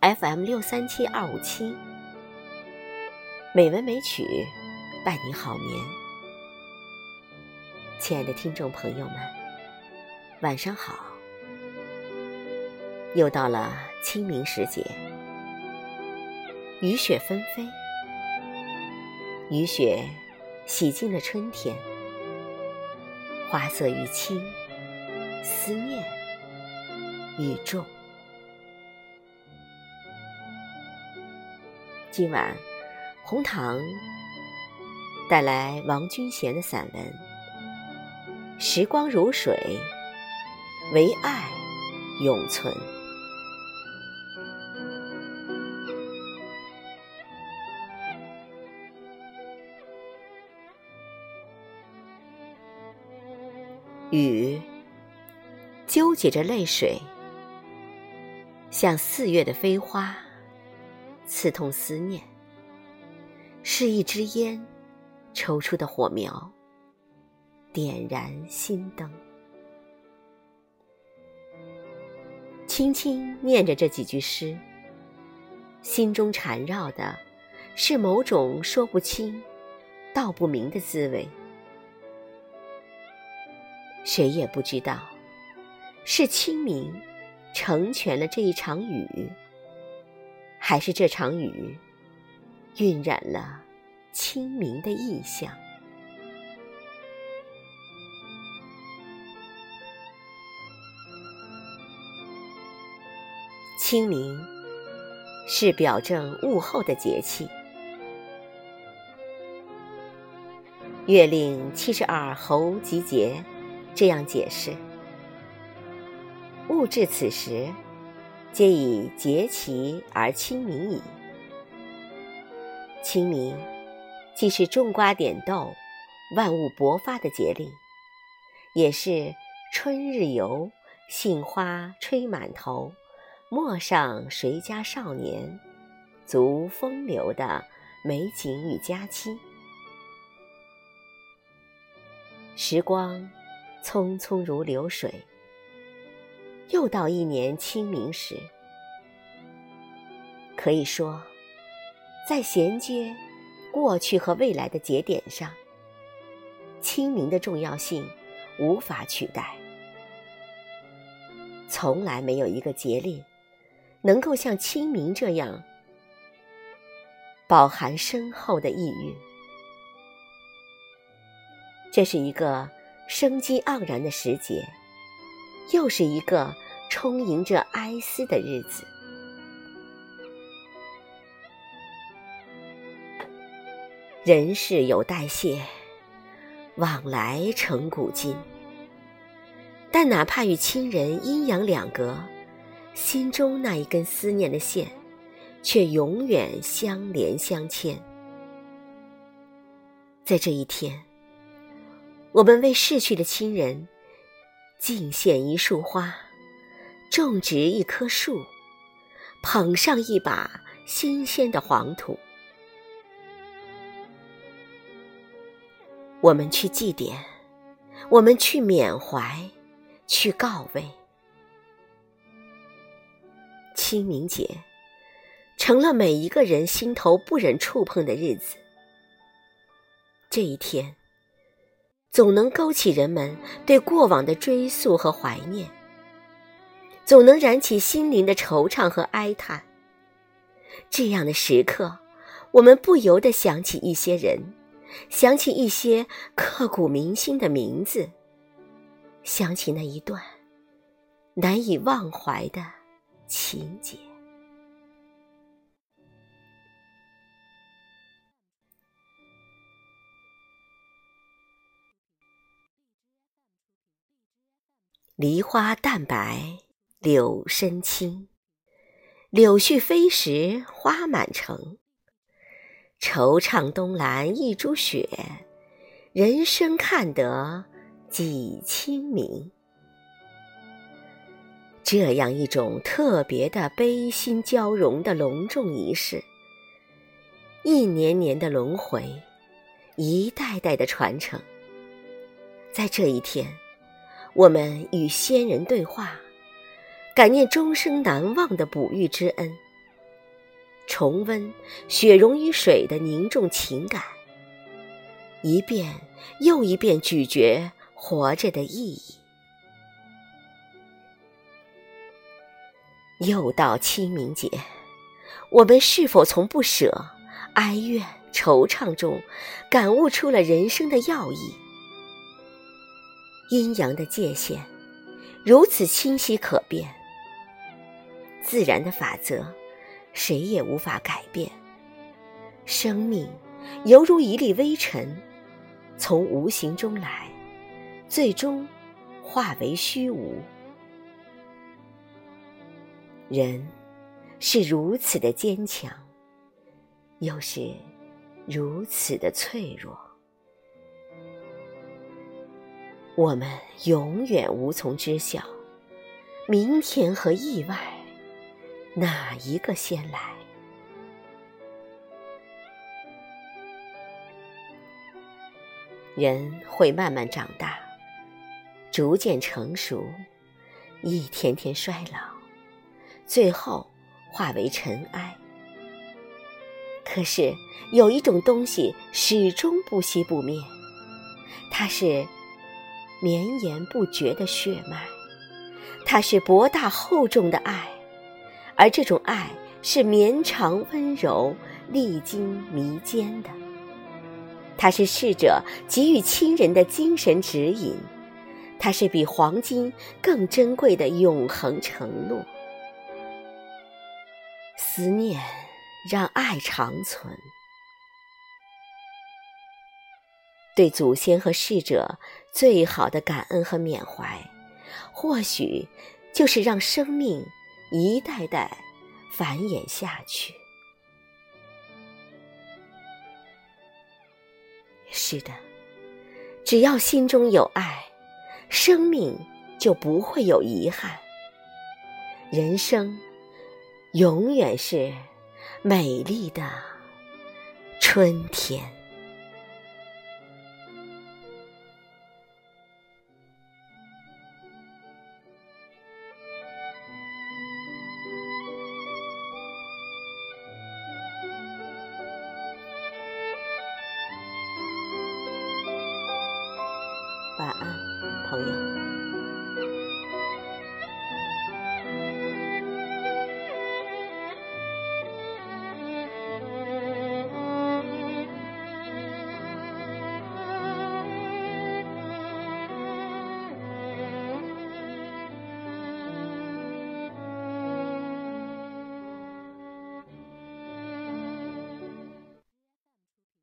FM 六三七二五七，美文美曲伴你好眠。亲爱的听众朋友们，晚上好！又到了清明时节，雨雪纷飞，雨雪洗净了春天，花色愈青，思念愈重。今晚，红糖带来王君贤的散文《时光如水，唯爱永存》。雨纠结着泪水，像四月的飞花。刺痛思念，是一支烟抽出的火苗，点燃心灯。轻轻念着这几句诗，心中缠绕的是某种说不清、道不明的滋味。谁也不知道，是清明成全了这一场雨。还是这场雨，晕染了清明的意象。清明是表证物候的节气。月令七十二候集结这样解释：物至此时。皆以节气而清明矣。清明既是种瓜点豆、万物勃发的节令，也是春日游、杏花吹满头、陌上谁家少年足风流的美景与佳期。时光匆匆如流水。又到一年清明时，可以说，在衔接过去和未来的节点上，清明的重要性无法取代。从来没有一个节令能够像清明这样饱含深厚的意蕴。这是一个生机盎然的时节。又是一个充盈着哀思的日子。人世有代谢，往来成古今。但哪怕与亲人阴阳两隔，心中那一根思念的线，却永远相连相牵。在这一天，我们为逝去的亲人。敬献一束花，种植一棵树，捧上一把新鲜的黄土。我们去祭奠，我们去缅怀，去告慰。清明节成了每一个人心头不忍触碰的日子。这一天。总能勾起人们对过往的追溯和怀念，总能燃起心灵的惆怅和哀叹。这样的时刻，我们不由得想起一些人，想起一些刻骨铭心的名字，想起那一段难以忘怀的情节。梨花淡白，柳深青。柳絮飞时花满城。惆怅东栏一株雪，人生看得几清明。这样一种特别的悲心交融的隆重仪式，一年年的轮回，一代代的传承，在这一天。我们与先人对话，感念终生难忘的哺育之恩，重温雪融于水的凝重情感，一遍又一遍咀嚼活着的意义。又到清明节，我们是否从不舍、哀怨、惆怅中，感悟出了人生的要义？阴阳的界限如此清晰可辨，自然的法则谁也无法改变。生命犹如一粒微尘，从无形中来，最终化为虚无。人是如此的坚强，又是如此的脆弱。我们永远无从知晓，明天和意外哪一个先来？人会慢慢长大，逐渐成熟，一天天衰老，最后化为尘埃。可是有一种东西始终不息不灭，它是。绵延不绝的血脉，它是博大厚重的爱，而这种爱是绵长温柔、历经弥坚的。它是逝者给予亲人的精神指引，它是比黄金更珍贵的永恒承诺。思念让爱长存。对祖先和逝者最好的感恩和缅怀，或许就是让生命一代代繁衍下去。是的，只要心中有爱，生命就不会有遗憾。人生永远是美丽的春天。晚安，朋友。